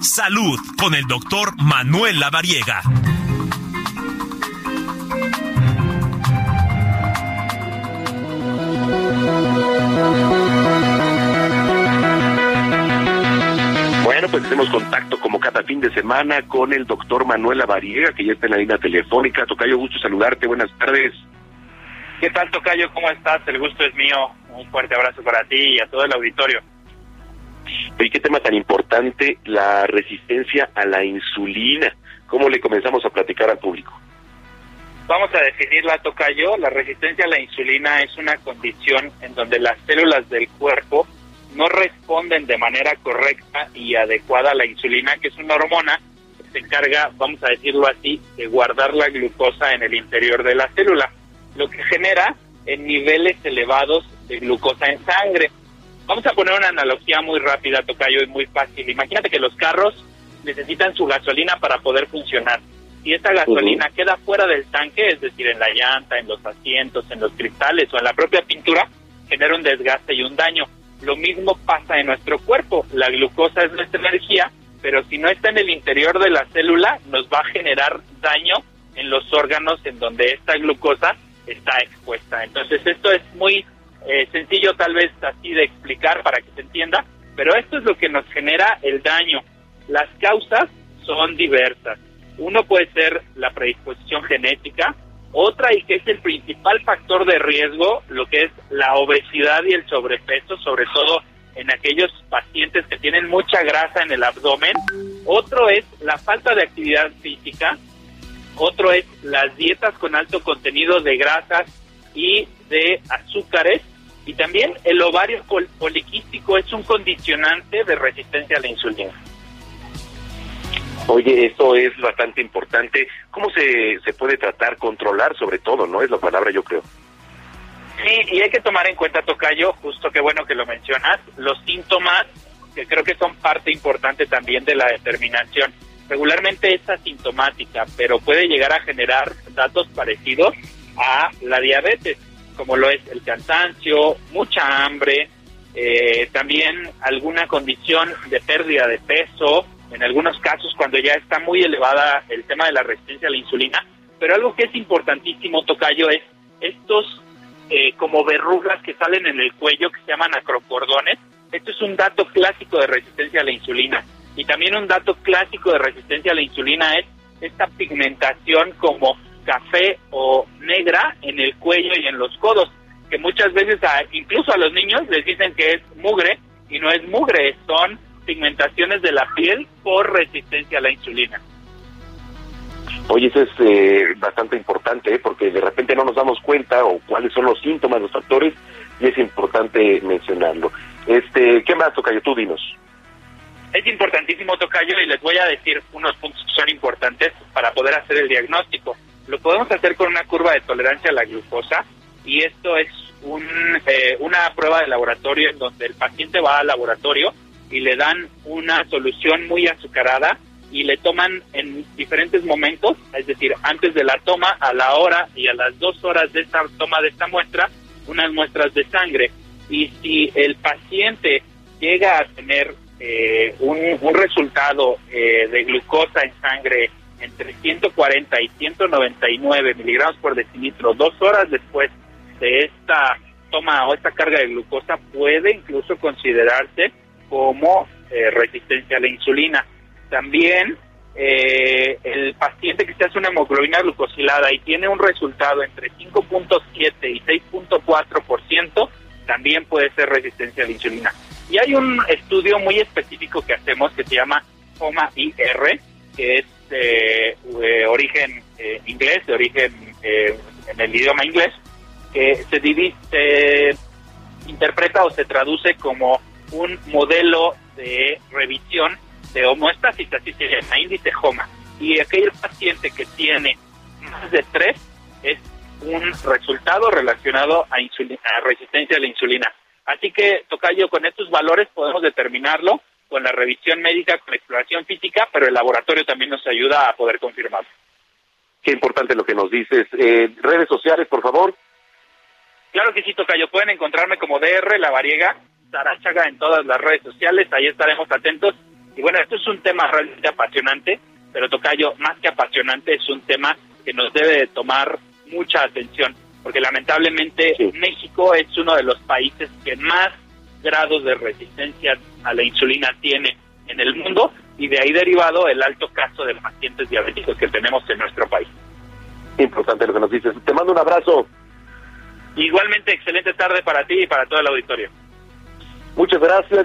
Salud con el doctor Manuel Lavariega. Bueno, pues hacemos contacto como cada fin de semana con el doctor Manuel Lavariega, que ya está en la línea telefónica. Tocayo, gusto saludarte. Buenas tardes. ¿Qué tal, Tocayo? ¿Cómo estás? El gusto es mío. Un fuerte abrazo para ti y a todo el auditorio. ¿Y qué tema tan importante? La resistencia a la insulina. ¿Cómo le comenzamos a platicar al público? Vamos a definirla, Tocayo. La resistencia a la insulina es una condición en donde las células del cuerpo no responden de manera correcta y adecuada a la insulina, que es una hormona que se encarga, vamos a decirlo así, de guardar la glucosa en el interior de la célula lo que genera en niveles elevados de glucosa en sangre. Vamos a poner una analogía muy rápida, Tocayo, y muy fácil. Imagínate que los carros necesitan su gasolina para poder funcionar. Si esa gasolina queda fuera del tanque, es decir, en la llanta, en los asientos, en los cristales o en la propia pintura, genera un desgaste y un daño. Lo mismo pasa en nuestro cuerpo. La glucosa es nuestra energía, pero si no está en el interior de la célula, nos va a generar daño en los órganos en donde esta glucosa está expuesta. Entonces esto es muy eh, sencillo tal vez así de explicar para que se entienda, pero esto es lo que nos genera el daño. Las causas son diversas. Uno puede ser la predisposición genética, otra y que es el principal factor de riesgo, lo que es la obesidad y el sobrepeso, sobre todo en aquellos pacientes que tienen mucha grasa en el abdomen. Otro es la falta de actividad física, otro es las dietas con alto contenido de grasas y de azúcares. Y también el ovario poliquístico es un condicionante de resistencia a la insulina. Oye, esto es bastante importante. ¿Cómo se, se puede tratar, controlar sobre todo, no? Es la palabra, yo creo. Sí, y hay que tomar en cuenta, Tocayo, justo que bueno que lo mencionas, los síntomas, que creo que son parte importante también de la determinación regularmente es asintomática, pero puede llegar a generar datos parecidos a la diabetes, como lo es el cansancio, mucha hambre, eh, también alguna condición de pérdida de peso, en algunos casos cuando ya está muy elevada el tema de la resistencia a la insulina, pero algo que es importantísimo, Tocayo, es estos eh, como verrugas que salen en el cuello que se llaman acrocordones. Esto es un dato clásico de resistencia a la insulina. Y también un dato clásico de resistencia a la insulina es esta pigmentación como café o negra en el cuello y en los codos, que muchas veces incluso a los niños les dicen que es mugre y no es mugre, son pigmentaciones de la piel por resistencia a la insulina. Oye, eso es eh, bastante importante, ¿eh? porque de repente no nos damos cuenta o cuáles son los síntomas, los factores, y es importante mencionarlo. Este, ¿Qué más, Tocayo? Tú dinos. Es importantísimo, Tocayo, y les voy a decir unos puntos que son importantes para poder hacer el diagnóstico. Lo podemos hacer con una curva de tolerancia a la glucosa, y esto es un, eh, una prueba de laboratorio en donde el paciente va al laboratorio y le dan una solución muy azucarada y le toman en diferentes momentos, es decir, antes de la toma, a la hora y a las dos horas de esta toma de esta muestra, unas muestras de sangre. Y si el paciente llega a tener eh, un, resultado eh, de glucosa en sangre entre 140 y 199 miligramos por decilitro dos horas después de esta toma o esta carga de glucosa puede incluso considerarse como eh, resistencia a la insulina. También el paciente que se hace una hemoglobina glucosilada y tiene un resultado entre 5.7 y 6.4%, también puede ser resistencia a la insulina. Y hay un estudio muy específico que hacemos que se llama HOMA-IR, que es de origen eh, inglés, de origen eh, en el idioma inglés, que se, divide, interpreta o se traduce como un modelo de revisión de homoestasis, así se llama, índice HOMA. Y aquel paciente que tiene más de tres es un resultado relacionado a, a resistencia a la insulina. Así que, Tocayo, con estos valores podemos determinarlo con la revisión médica, con la exploración física, pero el laboratorio también nos ayuda a poder confirmarlo. Qué importante lo que nos dices. Eh, redes sociales, por favor. Claro que sí, Tocayo. Pueden encontrarme como DR La Variega, Sarachaga en todas las redes sociales. Ahí estaremos atentos. Y bueno, esto es un tema realmente apasionante, pero Tocayo, más que apasionante, es un tema que nos debe de tomar mucha atención, porque lamentablemente México es uno de los países que más grados de resistencia a la insulina tiene en el mundo y de ahí derivado el alto caso de pacientes diabéticos que tenemos en nuestro país. Importante lo que nos dices. Te mando un abrazo. Igualmente, excelente tarde para ti y para todo el auditorio. Muchas gracias.